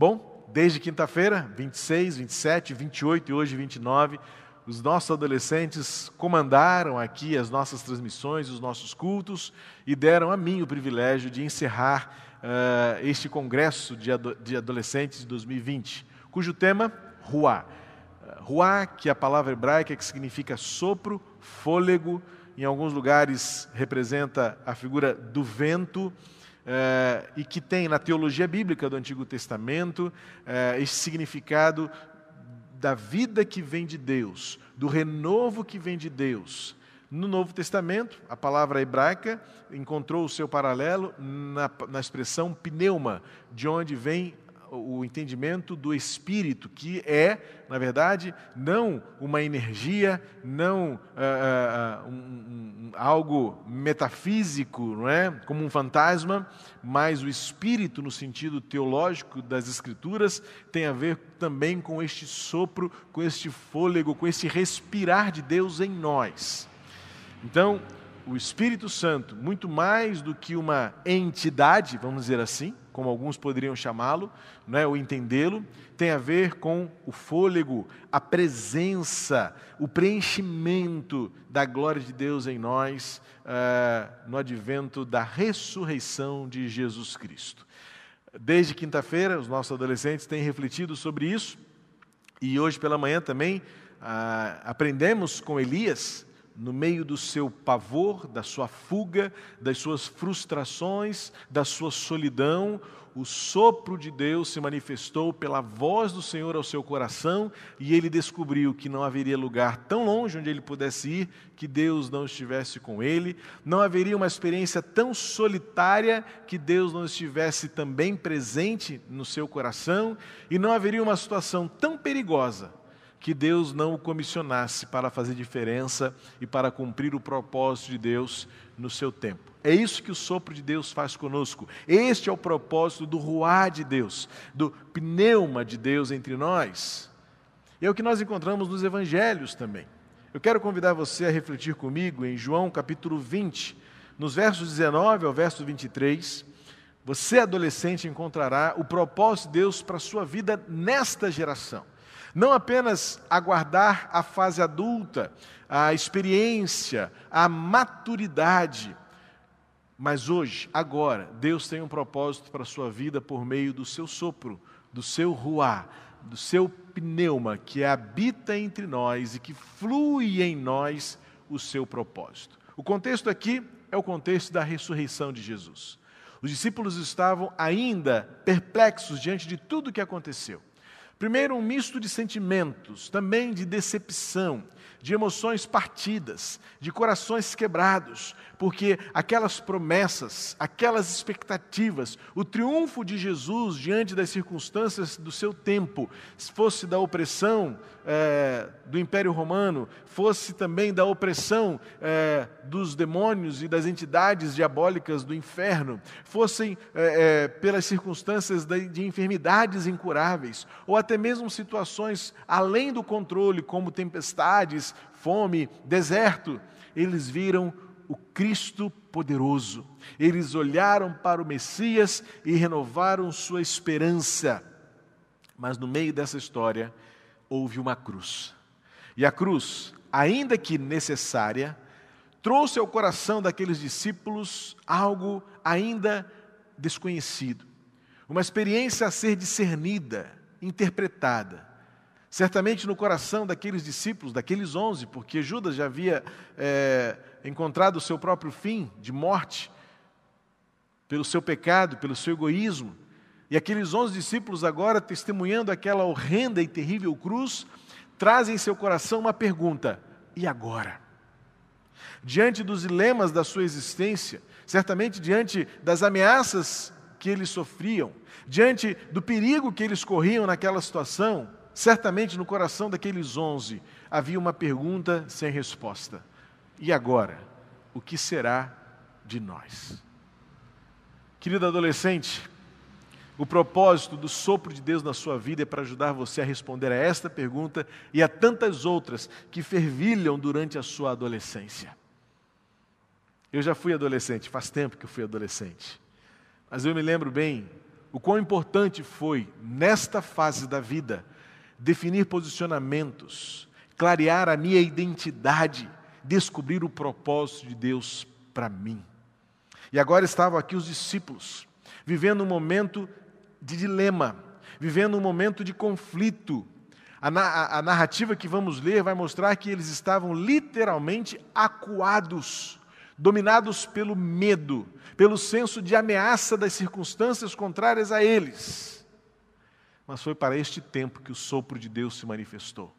Bom, desde quinta-feira, 26, 27, 28 e hoje 29, os nossos adolescentes comandaram aqui as nossas transmissões, os nossos cultos e deram a mim o privilégio de encerrar uh, este congresso de, ado de adolescentes de 2020, cujo tema, Ruá. Ruá, que é a palavra hebraica que significa sopro, fôlego, em alguns lugares representa a figura do vento, eh, e que tem na teologia bíblica do Antigo Testamento eh, esse significado da vida que vem de Deus, do renovo que vem de Deus. No Novo Testamento, a palavra hebraica encontrou o seu paralelo na, na expressão pneuma, de onde vem o entendimento do espírito, que é, na verdade, não uma energia, não uh, uh, um, um, algo metafísico, não é? como um fantasma, mas o espírito, no sentido teológico das Escrituras, tem a ver também com este sopro, com este fôlego, com este respirar de Deus em nós. Então, o Espírito Santo, muito mais do que uma entidade, vamos dizer assim, como alguns poderiam chamá-lo, né, ou entendê-lo, tem a ver com o fôlego, a presença, o preenchimento da glória de Deus em nós uh, no advento da ressurreição de Jesus Cristo. Desde quinta-feira, os nossos adolescentes têm refletido sobre isso, e hoje pela manhã também uh, aprendemos com Elias no meio do seu pavor, da sua fuga, das suas frustrações, da sua solidão, o sopro de Deus se manifestou pela voz do Senhor ao seu coração e ele descobriu que não haveria lugar tão longe onde ele pudesse ir que Deus não estivesse com ele, não haveria uma experiência tão solitária que Deus não estivesse também presente no seu coração. E não haveria uma situação tão perigosa que Deus não o comissionasse para fazer diferença e para cumprir o propósito de Deus no seu tempo. É isso que o sopro de Deus faz conosco. Este é o propósito do ruar de Deus, do pneuma de Deus entre nós. E é o que nós encontramos nos evangelhos também. Eu quero convidar você a refletir comigo em João capítulo 20, nos versos 19 ao verso 23. Você, adolescente, encontrará o propósito de Deus para a sua vida nesta geração. Não apenas aguardar a fase adulta, a experiência, a maturidade, mas hoje, agora, Deus tem um propósito para a sua vida por meio do seu sopro, do seu ruá, do seu pneuma que habita entre nós e que flui em nós o seu propósito. O contexto aqui é o contexto da ressurreição de Jesus. Os discípulos estavam ainda perplexos diante de tudo o que aconteceu. Primeiro, um misto de sentimentos, também de decepção, de emoções partidas, de corações quebrados, porque aquelas promessas, aquelas expectativas, o triunfo de Jesus diante das circunstâncias do seu tempo, fosse da opressão é, do Império Romano, fosse também da opressão é, dos demônios e das entidades diabólicas do inferno, fossem é, pelas circunstâncias de, de enfermidades incuráveis, ou até mesmo situações além do controle, como tempestades, fome, deserto, eles viram o Cristo poderoso. Eles olharam para o Messias e renovaram sua esperança. Mas no meio dessa história, houve uma cruz. E a cruz, ainda que necessária, trouxe ao coração daqueles discípulos algo ainda desconhecido, uma experiência a ser discernida, interpretada. Certamente no coração daqueles discípulos, daqueles onze, porque Judas já havia é, encontrado o seu próprio fim de morte, pelo seu pecado, pelo seu egoísmo, e aqueles onze discípulos, agora testemunhando aquela horrenda e terrível cruz, trazem em seu coração uma pergunta: e agora? Diante dos dilemas da sua existência, certamente diante das ameaças que eles sofriam, diante do perigo que eles corriam naquela situação, certamente no coração daqueles onze havia uma pergunta sem resposta: e agora? O que será de nós? Querido adolescente, o propósito do sopro de Deus na sua vida é para ajudar você a responder a esta pergunta e a tantas outras que fervilham durante a sua adolescência. Eu já fui adolescente, faz tempo que eu fui adolescente. Mas eu me lembro bem o quão importante foi, nesta fase da vida, definir posicionamentos, clarear a minha identidade, descobrir o propósito de Deus para mim. E agora estavam aqui os discípulos, vivendo um momento de dilema, vivendo um momento de conflito. A, na, a, narrativa que vamos ler vai mostrar que eles estavam literalmente acuados, dominados pelo medo, pelo senso de ameaça das circunstâncias contrárias a eles. Mas foi para este tempo que o sopro de Deus se manifestou.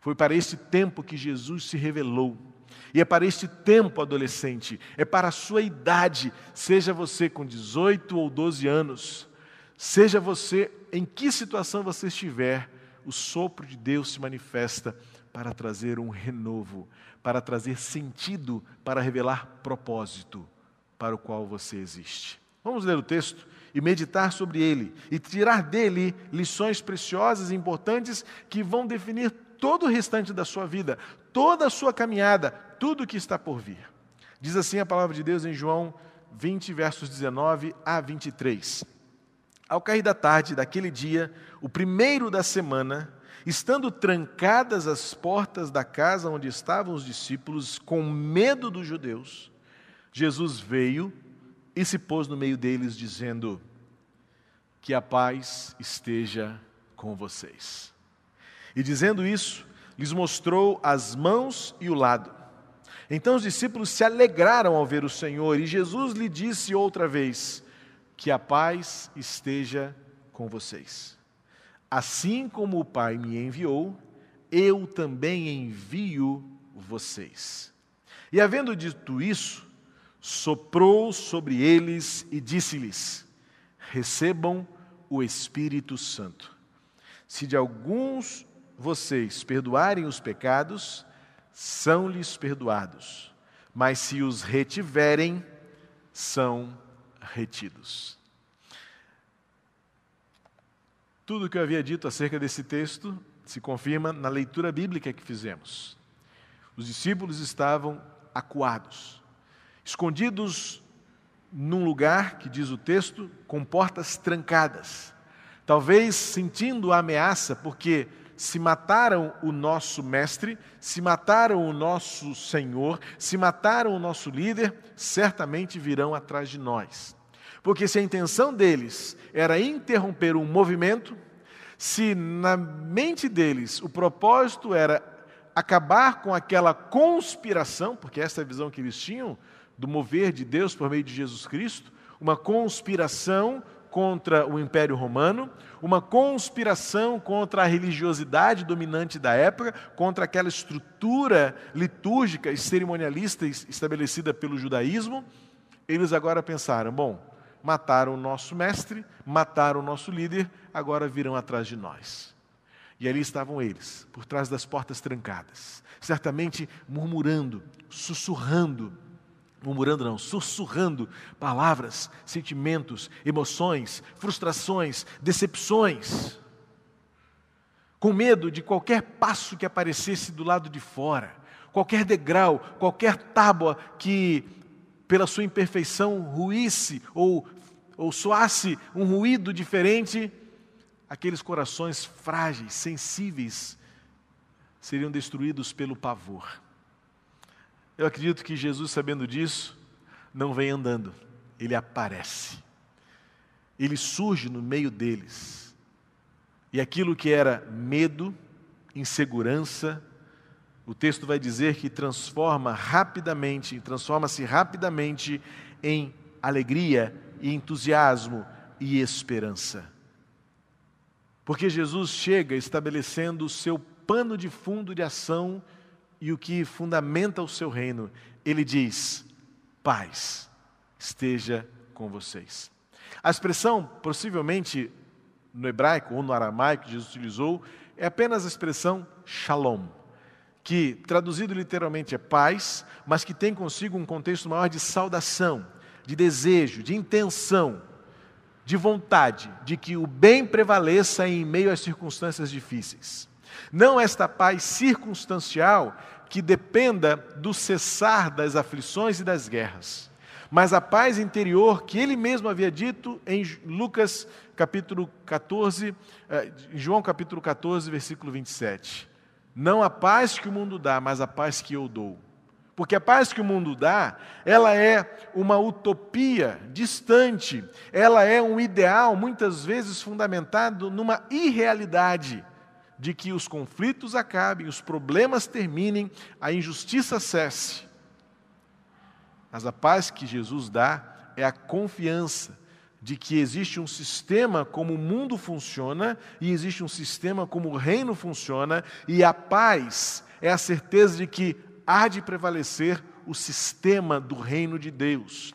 Foi para este tempo que Jesus se revelou. E é para este tempo, adolescente, é para a sua idade, seja você com 18 ou 12 anos, seja você em que situação você estiver, o sopro de Deus se manifesta para trazer um renovo, para trazer sentido, para revelar propósito para o qual você existe. Vamos ler o texto e meditar sobre ele e tirar dele lições preciosas e importantes que vão definir todo o restante da sua vida, toda a sua caminhada, tudo o que está por vir. Diz assim a palavra de Deus em João 20, versos 19 a 23. Ao cair da tarde daquele dia, o primeiro da semana, estando trancadas as portas da casa onde estavam os discípulos, com medo dos judeus, Jesus veio e se pôs no meio deles, dizendo: Que a paz esteja com vocês. E dizendo isso, lhes mostrou as mãos e o lado. Então os discípulos se alegraram ao ver o Senhor, e Jesus lhe disse outra vez: Que a paz esteja com vocês. Assim como o Pai me enviou, eu também envio vocês. E havendo dito isso, soprou sobre eles e disse-lhes: Recebam o Espírito Santo. Se de alguns vocês perdoarem os pecados, são-lhes perdoados. Mas se os retiverem, são retidos. Tudo o que eu havia dito acerca desse texto se confirma na leitura bíblica que fizemos. Os discípulos estavam acuados, escondidos num lugar que diz o texto, com portas trancadas, talvez sentindo a ameaça, porque se mataram o nosso mestre, se mataram o nosso Senhor, se mataram o nosso líder, certamente virão atrás de nós. Porque se a intenção deles era interromper um movimento, se na mente deles o propósito era acabar com aquela conspiração, porque essa é a visão que eles tinham do mover de Deus por meio de Jesus Cristo, uma conspiração contra o Império Romano, uma conspiração contra a religiosidade dominante da época, contra aquela estrutura litúrgica e cerimonialista estabelecida pelo judaísmo. Eles agora pensaram: bom, mataram o nosso mestre, mataram o nosso líder, agora virão atrás de nós. E ali estavam eles, por trás das portas trancadas, certamente murmurando, sussurrando, murmurando não, sussurrando palavras, sentimentos, emoções, frustrações, decepções, com medo de qualquer passo que aparecesse do lado de fora, qualquer degrau, qualquer tábua que, pela sua imperfeição, ruísse ou, ou soasse um ruído diferente, aqueles corações frágeis, sensíveis, seriam destruídos pelo pavor. Eu acredito que Jesus, sabendo disso, não vem andando, ele aparece. Ele surge no meio deles. E aquilo que era medo, insegurança, o texto vai dizer que transforma rapidamente, transforma-se rapidamente em alegria e entusiasmo e esperança. Porque Jesus chega estabelecendo o seu pano de fundo de ação e o que fundamenta o seu reino, ele diz: paz esteja com vocês. A expressão, possivelmente no hebraico ou no aramaico que Jesus utilizou, é apenas a expressão shalom, que traduzido literalmente é paz, mas que tem consigo um contexto maior de saudação, de desejo, de intenção, de vontade, de que o bem prevaleça em meio às circunstâncias difíceis. Não esta paz circunstancial que dependa do cessar das aflições e das guerras, mas a paz interior que ele mesmo havia dito em Lucas capítulo 14, eh, João capítulo 14, versículo 27. Não a paz que o mundo dá, mas a paz que eu dou. Porque a paz que o mundo dá, ela é uma utopia distante, ela é um ideal muitas vezes fundamentado numa irrealidade de que os conflitos acabem, os problemas terminem, a injustiça cesse. Mas a paz que Jesus dá é a confiança de que existe um sistema como o mundo funciona e existe um sistema como o reino funciona, e a paz é a certeza de que há de prevalecer o sistema do reino de Deus.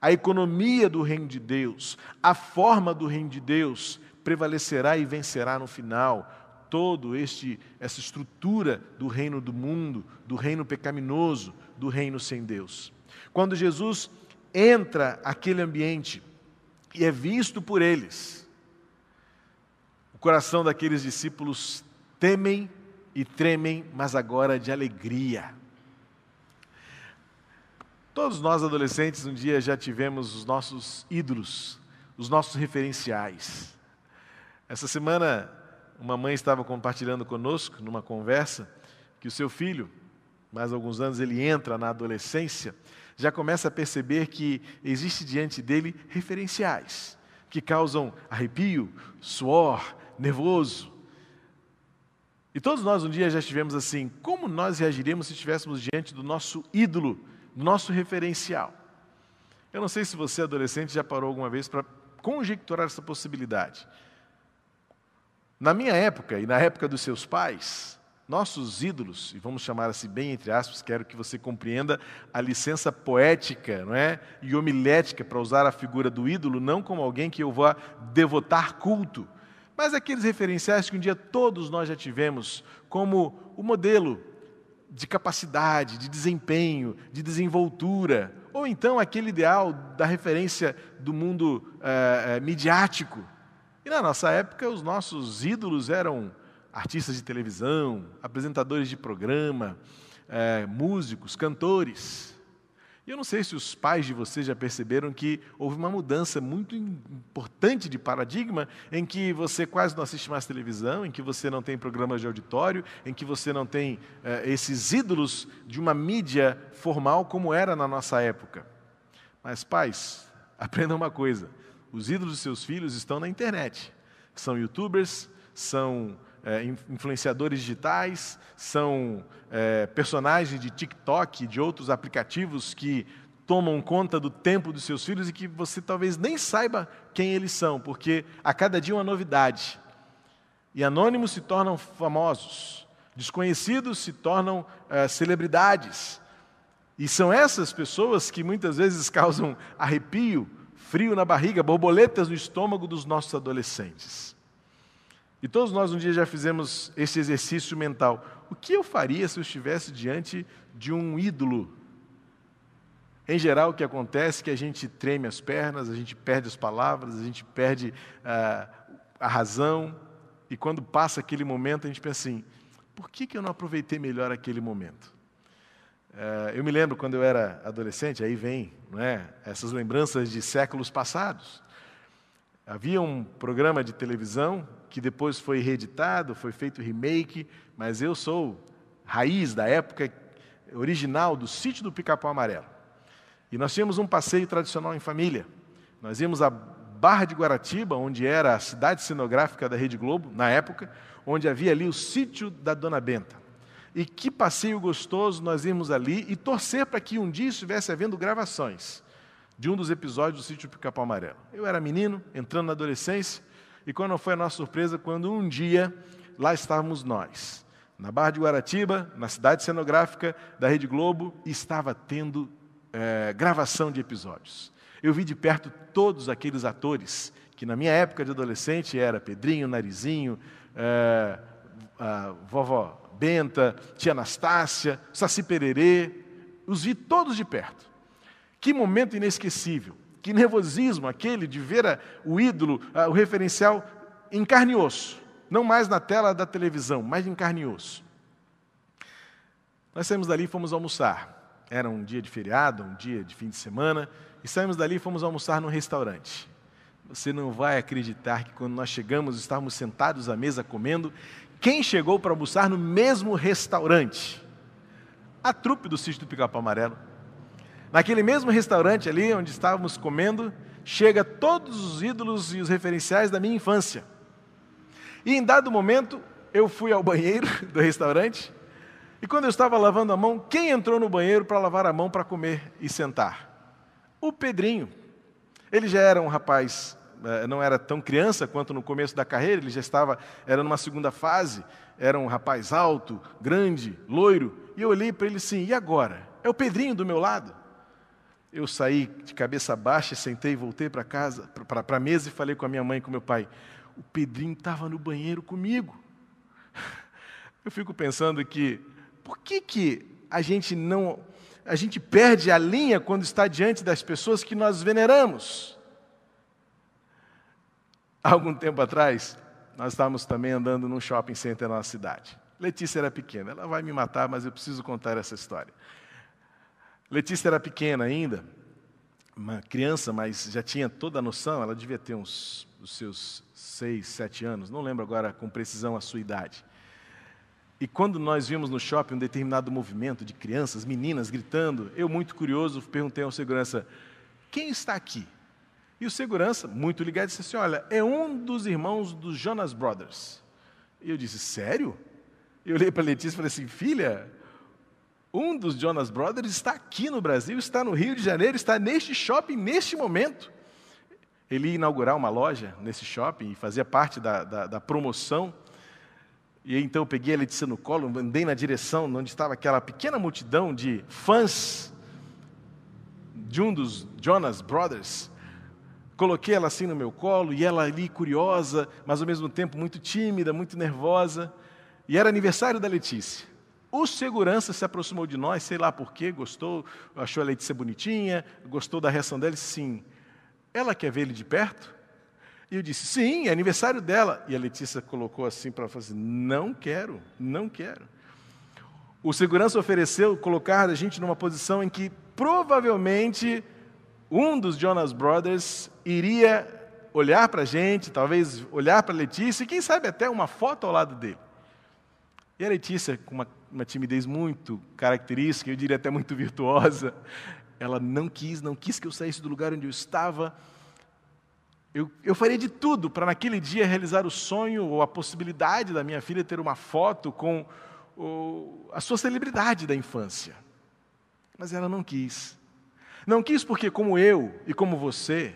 A economia do reino de Deus, a forma do reino de Deus prevalecerá e vencerá no final todo este essa estrutura do reino do mundo, do reino pecaminoso, do reino sem Deus. Quando Jesus entra aquele ambiente e é visto por eles, o coração daqueles discípulos temem e tremem, mas agora de alegria. Todos nós adolescentes um dia já tivemos os nossos ídolos, os nossos referenciais. Essa semana, uma mãe estava compartilhando conosco, numa conversa, que o seu filho, mais alguns anos, ele entra na adolescência, já começa a perceber que existe diante dele referenciais que causam arrepio, suor, nervoso, e todos nós um dia já estivemos assim, como nós reagiríamos se estivéssemos diante do nosso ídolo, do nosso referencial? Eu não sei se você, adolescente, já parou alguma vez para conjecturar essa possibilidade. Na minha época e na época dos seus pais, nossos ídolos, e vamos chamar assim bem entre aspas, quero que você compreenda a licença poética não é? e homilética para usar a figura do ídolo, não como alguém que eu vá devotar culto, mas aqueles referenciais que um dia todos nós já tivemos como o modelo de capacidade, de desempenho, de desenvoltura, ou então aquele ideal da referência do mundo é, é, midiático. E na nossa época, os nossos ídolos eram artistas de televisão, apresentadores de programa, é, músicos, cantores. E eu não sei se os pais de vocês já perceberam que houve uma mudança muito importante de paradigma em que você quase não assiste mais televisão, em que você não tem programas de auditório, em que você não tem eh, esses ídolos de uma mídia formal como era na nossa época. Mas, pais, aprendam uma coisa: os ídolos dos seus filhos estão na internet. São youtubers, são é, influenciadores digitais, são é, personagens de TikTok, de outros aplicativos que tomam conta do tempo dos seus filhos e que você talvez nem saiba quem eles são, porque a cada dia uma novidade. E anônimos se tornam famosos, desconhecidos se tornam é, celebridades. E são essas pessoas que muitas vezes causam arrepio, frio na barriga, borboletas no estômago dos nossos adolescentes. E todos nós um dia já fizemos esse exercício mental. O que eu faria se eu estivesse diante de um ídolo? Em geral, o que acontece é que a gente treme as pernas, a gente perde as palavras, a gente perde ah, a razão, e quando passa aquele momento, a gente pensa assim: por que, que eu não aproveitei melhor aquele momento? Ah, eu me lembro quando eu era adolescente, aí vem é, essas lembranças de séculos passados. Havia um programa de televisão que depois foi reeditado, foi feito remake, mas eu sou raiz da época original do sítio do Pica-Pau Amarelo. E nós tínhamos um passeio tradicional em família. Nós íamos a Barra de Guaratiba, onde era a cidade cenográfica da Rede Globo, na época, onde havia ali o sítio da Dona Benta. E que passeio gostoso nós íamos ali e torcer para que um dia estivesse havendo gravações de um dos episódios do sítio Pica-Pau Amarelo. Eu era menino, entrando na adolescência, e quando foi a nossa surpresa, quando um dia lá estávamos nós, na Barra de Guaratiba, na cidade cenográfica da Rede Globo, e estava tendo é, gravação de episódios. Eu vi de perto todos aqueles atores que na minha época de adolescente era Pedrinho, Narizinho, é, vovó Benta, tia Anastácia, Saci Pererê, os vi todos de perto. Que momento inesquecível. Que nervosismo aquele de ver a, o ídolo, a, o referencial em carne e osso. Não mais na tela da televisão, mas em carne e osso. Nós saímos dali e fomos almoçar. Era um dia de feriado, um dia de fim de semana, e saímos dali e fomos almoçar num restaurante. Você não vai acreditar que quando nós chegamos, estávamos sentados à mesa comendo, quem chegou para almoçar no mesmo restaurante? A trupe do sítio do Pica-Pau Amarelo. Naquele mesmo restaurante ali onde estávamos comendo, chega todos os ídolos e os referenciais da minha infância. E em dado momento, eu fui ao banheiro do restaurante, e quando eu estava lavando a mão, quem entrou no banheiro para lavar a mão para comer e sentar? O Pedrinho. Ele já era um rapaz, não era tão criança quanto no começo da carreira, ele já estava, era numa segunda fase, era um rapaz alto, grande, loiro, e eu olhei para ele assim: e agora? É o Pedrinho do meu lado? Eu saí de cabeça baixa, sentei, voltei para casa, para a mesa e falei com a minha mãe e com meu pai: o Pedrinho estava no banheiro comigo. Eu fico pensando que por que, que a gente não a gente perde a linha quando está diante das pessoas que nós veneramos? Algum tempo atrás, nós estávamos também andando num shopping center na nossa cidade. Letícia era pequena, ela vai me matar, mas eu preciso contar essa história. Letícia era pequena ainda, uma criança, mas já tinha toda a noção, ela devia ter uns os seus seis, sete anos, não lembro agora com precisão a sua idade. E quando nós vimos no shopping um determinado movimento de crianças, meninas gritando, eu, muito curioso, perguntei ao segurança: quem está aqui? E o segurança, muito ligado, disse assim: Olha, é um dos irmãos dos Jonas Brothers. E eu disse: Sério? Eu olhei para a Letícia e falei assim: Filha, um dos Jonas Brothers está aqui no Brasil, está no Rio de Janeiro, está neste shopping neste momento. Ele ia inaugurar uma loja nesse shopping e fazia parte da, da, da promoção. E então eu peguei a Letícia no colo, andei na direção onde estava aquela pequena multidão de fãs de um dos Jonas Brothers. Coloquei ela assim no meu colo e ela ali curiosa, mas ao mesmo tempo muito tímida, muito nervosa. E era aniversário da Letícia. O segurança se aproximou de nós, sei lá porquê, gostou, achou a Letícia bonitinha, gostou da reação dela e sim, ela quer ver ele de perto? E eu disse, sim, é aniversário dela. E a Letícia colocou assim para fazer, assim, não quero, não quero. O segurança ofereceu colocar a gente numa posição em que provavelmente um dos Jonas Brothers iria olhar para a gente, talvez olhar para a Letícia, e quem sabe até uma foto ao lado dele. E a Letícia, com uma, uma timidez muito característica, eu diria até muito virtuosa, ela não quis, não quis que eu saísse do lugar onde eu estava, eu, eu faria de tudo para naquele dia realizar o sonho ou a possibilidade da minha filha ter uma foto com o, a sua celebridade da infância. Mas ela não quis. Não quis porque, como eu e como você,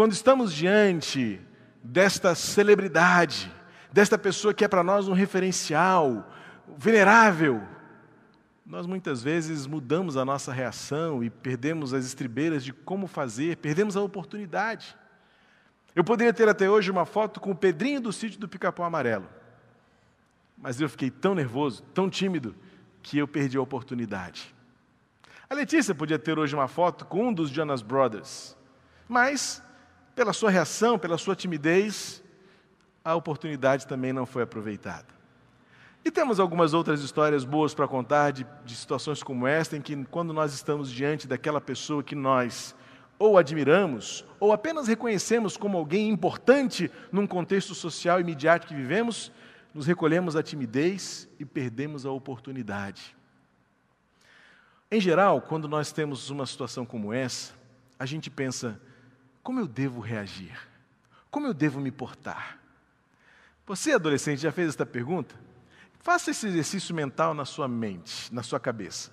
quando estamos diante desta celebridade, desta pessoa que é para nós um referencial, venerável, nós muitas vezes mudamos a nossa reação e perdemos as estribeiras de como fazer, perdemos a oportunidade. Eu poderia ter até hoje uma foto com o Pedrinho do sítio do Pica-Pau Amarelo. Mas eu fiquei tão nervoso, tão tímido, que eu perdi a oportunidade. A Letícia podia ter hoje uma foto com um dos Jonas Brothers. Mas, pela sua reação, pela sua timidez, a oportunidade também não foi aproveitada. E temos algumas outras histórias boas para contar de, de situações como esta, em que, quando nós estamos diante daquela pessoa que nós ou admiramos, ou apenas reconhecemos como alguém importante num contexto social e midiático que vivemos, nos recolhemos à timidez e perdemos a oportunidade. Em geral, quando nós temos uma situação como essa, a gente pensa: como eu devo reagir? Como eu devo me portar? Você, adolescente, já fez esta pergunta? Faça esse exercício mental na sua mente, na sua cabeça.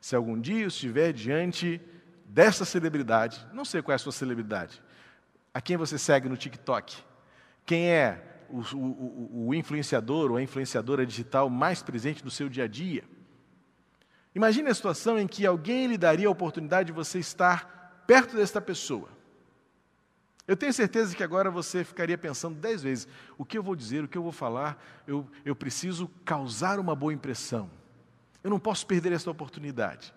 Se algum dia estiver diante dessa celebridade, não sei qual é a sua celebridade, a quem você segue no TikTok, quem é o, o, o influenciador ou a influenciadora digital mais presente no seu dia a dia. Imagine a situação em que alguém lhe daria a oportunidade de você estar perto desta pessoa. Eu tenho certeza que agora você ficaria pensando dez vezes: o que eu vou dizer, o que eu vou falar, eu, eu preciso causar uma boa impressão. Eu não posso perder essa oportunidade.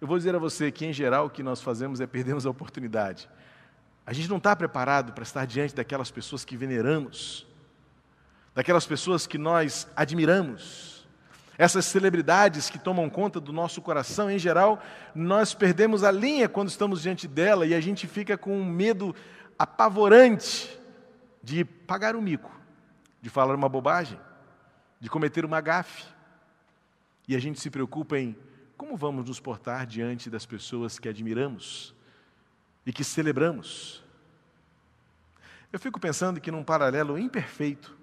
Eu vou dizer a você que, em geral, o que nós fazemos é perdermos a oportunidade. A gente não está preparado para estar diante daquelas pessoas que veneramos, daquelas pessoas que nós admiramos, essas celebridades que tomam conta do nosso coração, em geral, nós perdemos a linha quando estamos diante dela e a gente fica com medo apavorante de pagar o mico, de falar uma bobagem, de cometer uma gafe. E a gente se preocupa em como vamos nos portar diante das pessoas que admiramos e que celebramos. Eu fico pensando que num paralelo imperfeito,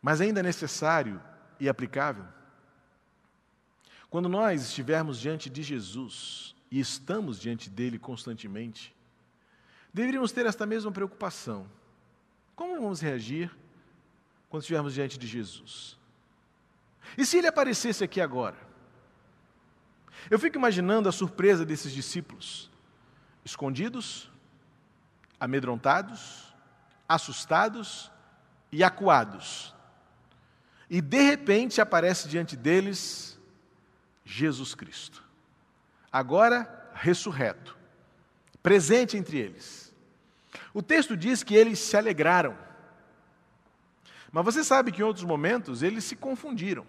mas ainda necessário e aplicável, quando nós estivermos diante de Jesus e estamos diante dele constantemente, deveríamos ter esta mesma preocupação. Como vamos reagir quando estivermos diante de Jesus? E se ele aparecesse aqui agora? Eu fico imaginando a surpresa desses discípulos, escondidos, amedrontados, assustados e acuados. E de repente aparece diante deles Jesus Cristo, agora ressurreto, presente entre eles. O texto diz que eles se alegraram, mas você sabe que em outros momentos eles se confundiram.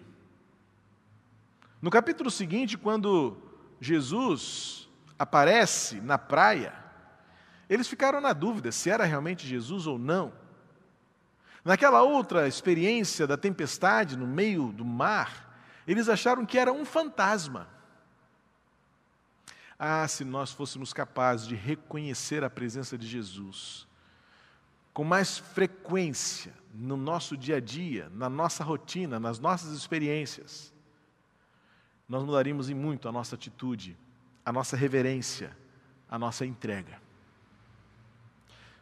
No capítulo seguinte, quando Jesus aparece na praia, eles ficaram na dúvida se era realmente Jesus ou não. Naquela outra experiência da tempestade no meio do mar, eles acharam que era um fantasma. Ah, se nós fôssemos capazes de reconhecer a presença de Jesus com mais frequência no nosso dia a dia, na nossa rotina, nas nossas experiências nós mudaríamos em muito a nossa atitude, a nossa reverência, a nossa entrega.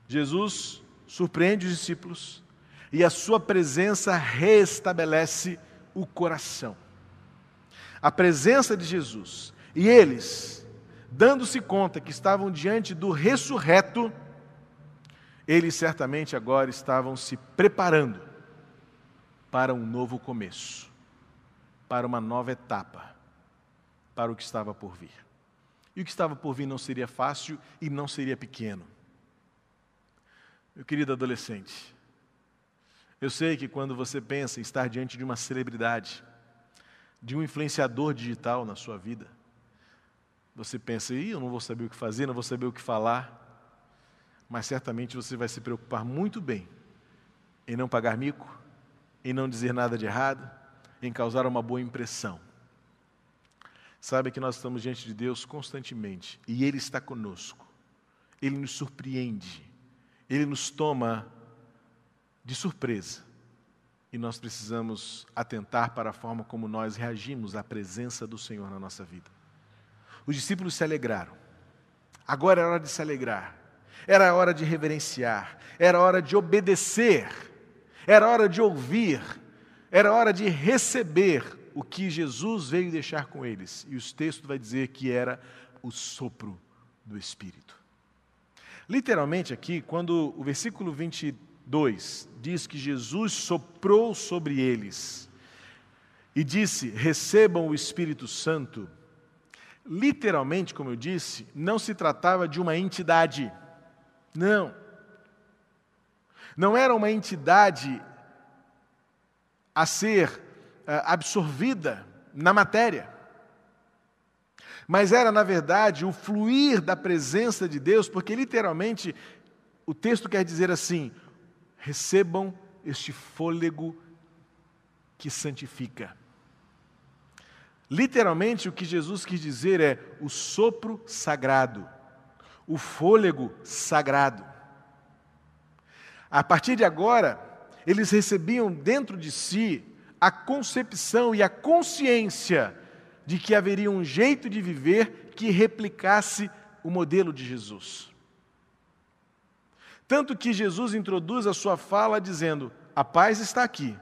Jesus surpreende os discípulos e a sua presença restabelece o coração. A presença de Jesus e eles, dando-se conta que estavam diante do ressurreto, eles certamente agora estavam se preparando para um novo começo, para uma nova etapa para o que estava por vir. E o que estava por vir não seria fácil e não seria pequeno. Meu querido adolescente, eu sei que quando você pensa em estar diante de uma celebridade, de um influenciador digital na sua vida, você pensa, Ih, eu não vou saber o que fazer, não vou saber o que falar, mas certamente você vai se preocupar muito bem em não pagar mico, em não dizer nada de errado, em causar uma boa impressão. Saiba que nós estamos diante de Deus constantemente e Ele está conosco. Ele nos surpreende, Ele nos toma de surpresa. E nós precisamos atentar para a forma como nós reagimos à presença do Senhor na nossa vida. Os discípulos se alegraram. Agora era hora de se alegrar. Era hora de reverenciar. Era hora de obedecer. Era hora de ouvir. Era hora de receber o que Jesus veio deixar com eles. E os textos vai dizer que era o sopro do Espírito. Literalmente aqui, quando o versículo 22 diz que Jesus soprou sobre eles e disse: "Recebam o Espírito Santo", literalmente, como eu disse, não se tratava de uma entidade. Não. Não era uma entidade a ser eh, absorvida na matéria. Mas era, na verdade, o fluir da presença de Deus, porque literalmente o texto quer dizer assim: recebam este fôlego que santifica. Literalmente, o que Jesus quis dizer é o sopro sagrado, o fôlego sagrado. A partir de agora, eles recebiam dentro de si a concepção e a consciência de que haveria um jeito de viver que replicasse o modelo de Jesus. Tanto que Jesus introduz a sua fala dizendo: A paz está aqui.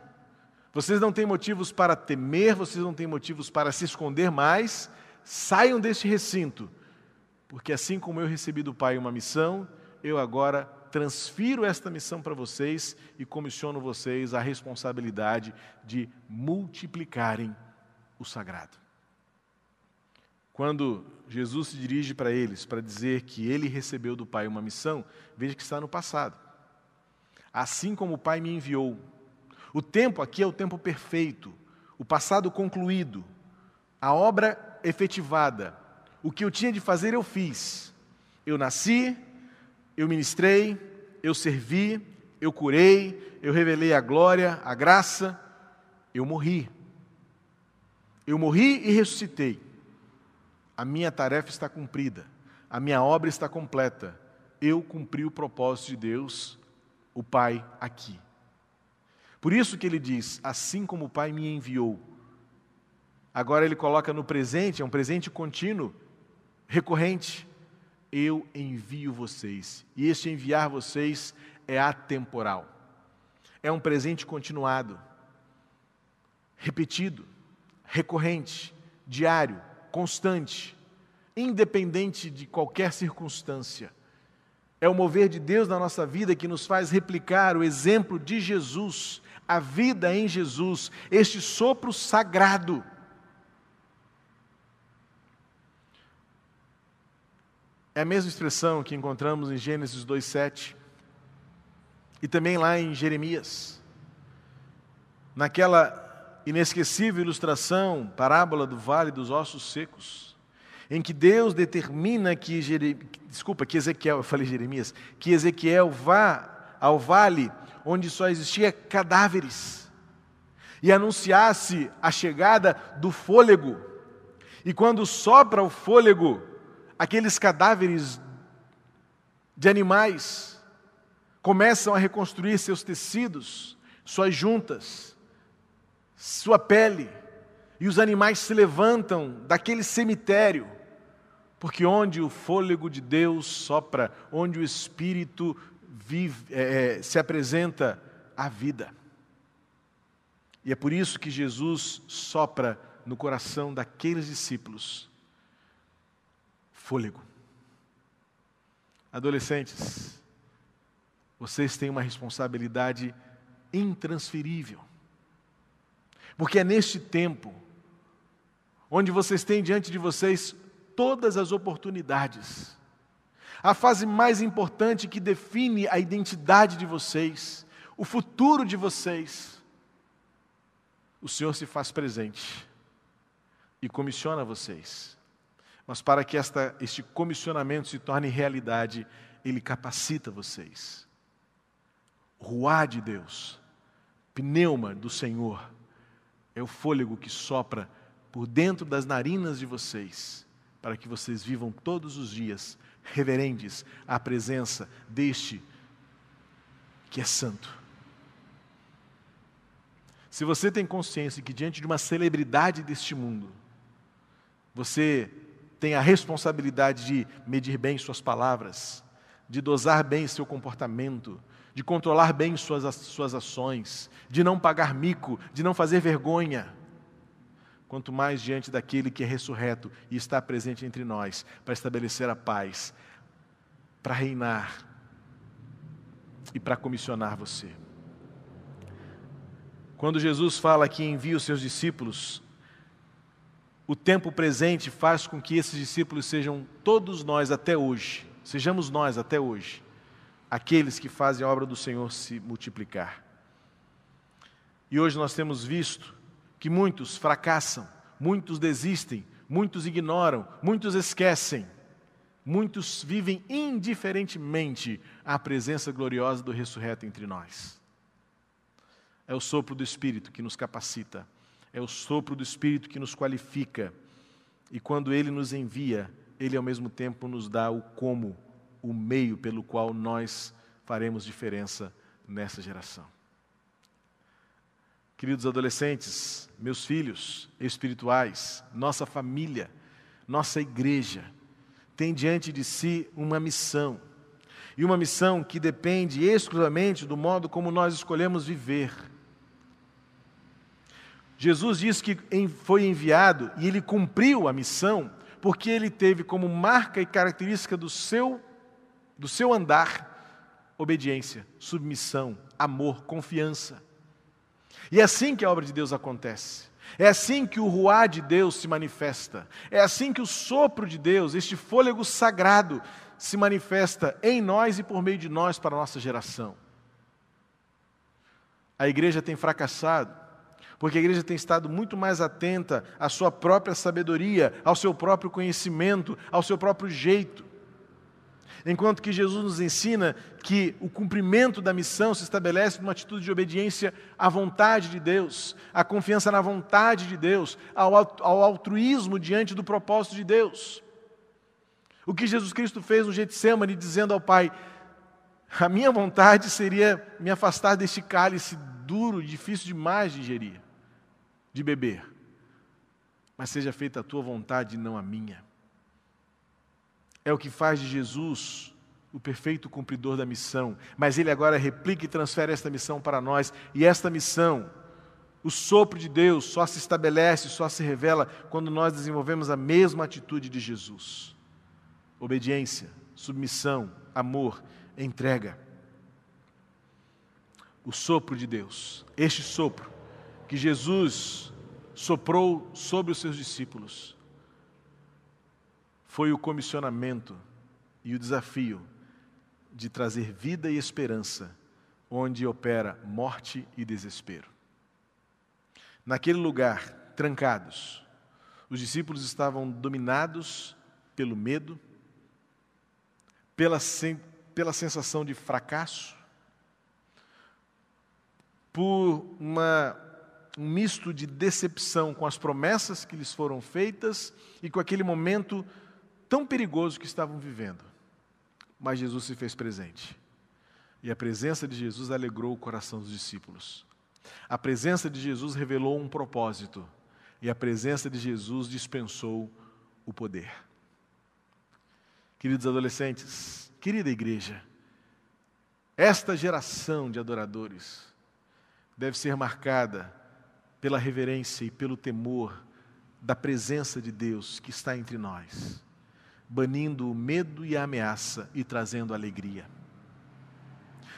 Vocês não têm motivos para temer, vocês não têm motivos para se esconder mais. Saiam deste recinto, porque assim como eu recebi do Pai uma missão, eu agora transfiro esta missão para vocês e comissiono vocês a responsabilidade de multiplicarem o sagrado. Quando Jesus se dirige para eles para dizer que ele recebeu do Pai uma missão, veja que está no passado. Assim como o Pai me enviou. O tempo aqui é o tempo perfeito, o passado concluído, a obra efetivada. O que eu tinha de fazer eu fiz. Eu nasci, Eu ministrei, eu servi, eu curei, eu revelei a glória, a graça, eu morri. Eu morri e ressuscitei. A minha tarefa está cumprida, a minha obra está completa. Eu cumpri o propósito de Deus, o Pai, aqui. Por isso que ele diz: Assim como o Pai me enviou. Agora ele coloca no presente, é um presente contínuo, recorrente. Eu envio vocês. E este enviar vocês é atemporal. É um presente continuado, repetido, recorrente, diário, constante, independente de qualquer circunstância. É o mover de Deus na nossa vida que nos faz replicar o exemplo de Jesus, a vida em Jesus, este sopro sagrado. É a mesma expressão que encontramos em Gênesis 2,7 e também lá em Jeremias. Naquela inesquecível ilustração, parábola do vale dos ossos secos, em que Deus determina que, desculpa, que Ezequiel, eu falei Jeremias, que Ezequiel vá ao vale onde só existia cadáveres e anunciasse a chegada do fôlego. E quando sopra o fôlego, aqueles cadáveres de animais começam a reconstruir seus tecidos, suas juntas, sua pele, e os animais se levantam daquele cemitério, porque onde o fôlego de Deus sopra, onde o Espírito vive, é, é, se apresenta a vida. E é por isso que Jesus sopra no coração daqueles discípulos fôlego. Adolescentes, vocês têm uma responsabilidade intransferível. Porque é neste tempo onde vocês têm diante de vocês todas as oportunidades. A fase mais importante que define a identidade de vocês, o futuro de vocês. O Senhor se faz presente e comissiona vocês. Mas para que esta, este comissionamento se torne realidade, Ele capacita vocês. Ruá de Deus, pneuma do Senhor, é o fôlego que sopra por dentro das narinas de vocês, para que vocês vivam todos os dias reverentes à presença deste que é santo. Se você tem consciência que diante de uma celebridade deste mundo, você tem a responsabilidade de medir bem suas palavras, de dosar bem seu comportamento, de controlar bem suas, suas ações, de não pagar mico, de não fazer vergonha. Quanto mais diante daquele que é ressurreto e está presente entre nós para estabelecer a paz, para reinar e para comissionar você. Quando Jesus fala que envia os seus discípulos, o tempo presente faz com que esses discípulos sejam todos nós até hoje, sejamos nós até hoje, aqueles que fazem a obra do Senhor se multiplicar. E hoje nós temos visto que muitos fracassam, muitos desistem, muitos ignoram, muitos esquecem, muitos vivem indiferentemente à presença gloriosa do ressurreto entre nós. É o sopro do Espírito que nos capacita, é o sopro do Espírito que nos qualifica, e quando ele nos envia, ele ao mesmo tempo nos dá o como o meio pelo qual nós faremos diferença nessa geração. Queridos adolescentes, meus filhos espirituais, nossa família, nossa igreja, tem diante de si uma missão. E uma missão que depende exclusivamente do modo como nós escolhemos viver. Jesus diz que foi enviado e ele cumpriu a missão porque ele teve como marca e característica do seu do seu andar, obediência, submissão, amor, confiança. E é assim que a obra de Deus acontece. É assim que o ruá de Deus se manifesta. É assim que o sopro de Deus, este fôlego sagrado, se manifesta em nós e por meio de nós para a nossa geração. A igreja tem fracassado, porque a igreja tem estado muito mais atenta à sua própria sabedoria, ao seu próprio conhecimento, ao seu próprio jeito. Enquanto que Jesus nos ensina que o cumprimento da missão se estabelece numa atitude de obediência à vontade de Deus, à confiança na vontade de Deus, ao, altruísmo diante do propósito de Deus. O que Jesus Cristo fez no Getsemane, dizendo ao Pai: A minha vontade seria me afastar deste cálice duro, difícil demais de digerir, de beber, mas seja feita a tua vontade e não a minha é o que faz de Jesus o perfeito cumpridor da missão, mas ele agora replica e transfere esta missão para nós, e esta missão, o sopro de Deus, só se estabelece, só se revela quando nós desenvolvemos a mesma atitude de Jesus: obediência, submissão, amor, entrega. O sopro de Deus, este sopro que Jesus soprou sobre os seus discípulos, foi o comissionamento e o desafio de trazer vida e esperança onde opera morte e desespero. Naquele lugar, trancados, os discípulos estavam dominados pelo medo, pela, sen pela sensação de fracasso, por uma, um misto de decepção com as promessas que lhes foram feitas e com aquele momento tão perigoso que estavam vivendo. Mas Jesus se fez presente. E a presença de Jesus alegrou o coração dos discípulos. A presença de Jesus revelou um propósito. E a presença de Jesus dispensou o poder. Queridos adolescentes, querida igreja, esta geração de adoradores deve ser marcada pela reverência e pelo temor da presença de Deus que está entre nós banindo o medo e a ameaça e trazendo alegria.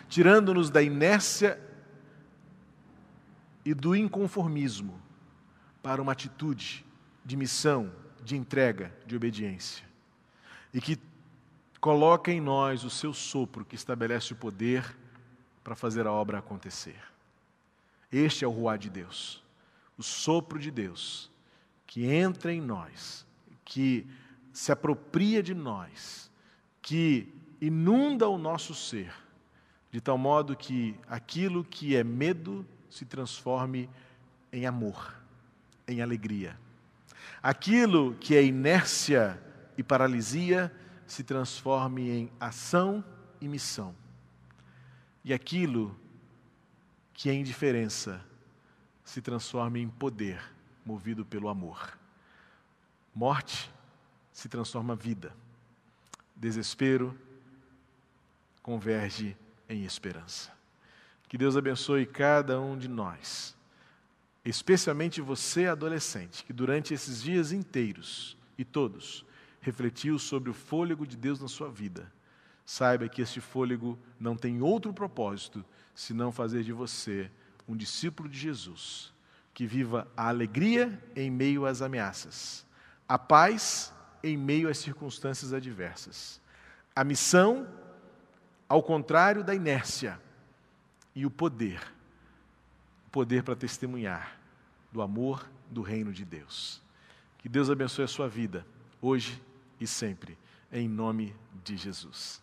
Tirando-nos da inércia e do inconformismo para uma atitude de missão, de entrega, de obediência. E que coloca em nós o seu sopro que estabelece o poder para fazer a obra acontecer. Este é o ruá de Deus, o sopro de Deus que entra em nós, que se apropria de nós, que inunda o nosso ser, de tal modo que aquilo que é medo se transforme em amor, em alegria. Aquilo que é inércia e paralisia se transforme em ação e missão. E aquilo que é indiferença se transforme em poder, movido pelo amor. Morte se transforma vida. Desespero converge em esperança. Que Deus abençoe cada um de nós, especialmente você, adolescente, que durante esses dias inteiros e todos refletiu sobre o fôlego de Deus na sua vida. Saiba que este fôlego não tem outro propósito senão fazer de você um discípulo de Jesus, que viva a alegria em meio às ameaças, a paz em meio às circunstâncias adversas. A missão, ao contrário da inércia, e o poder o poder para testemunhar do amor do reino de Deus. Que Deus abençoe a sua vida, hoje e sempre, em nome de Jesus.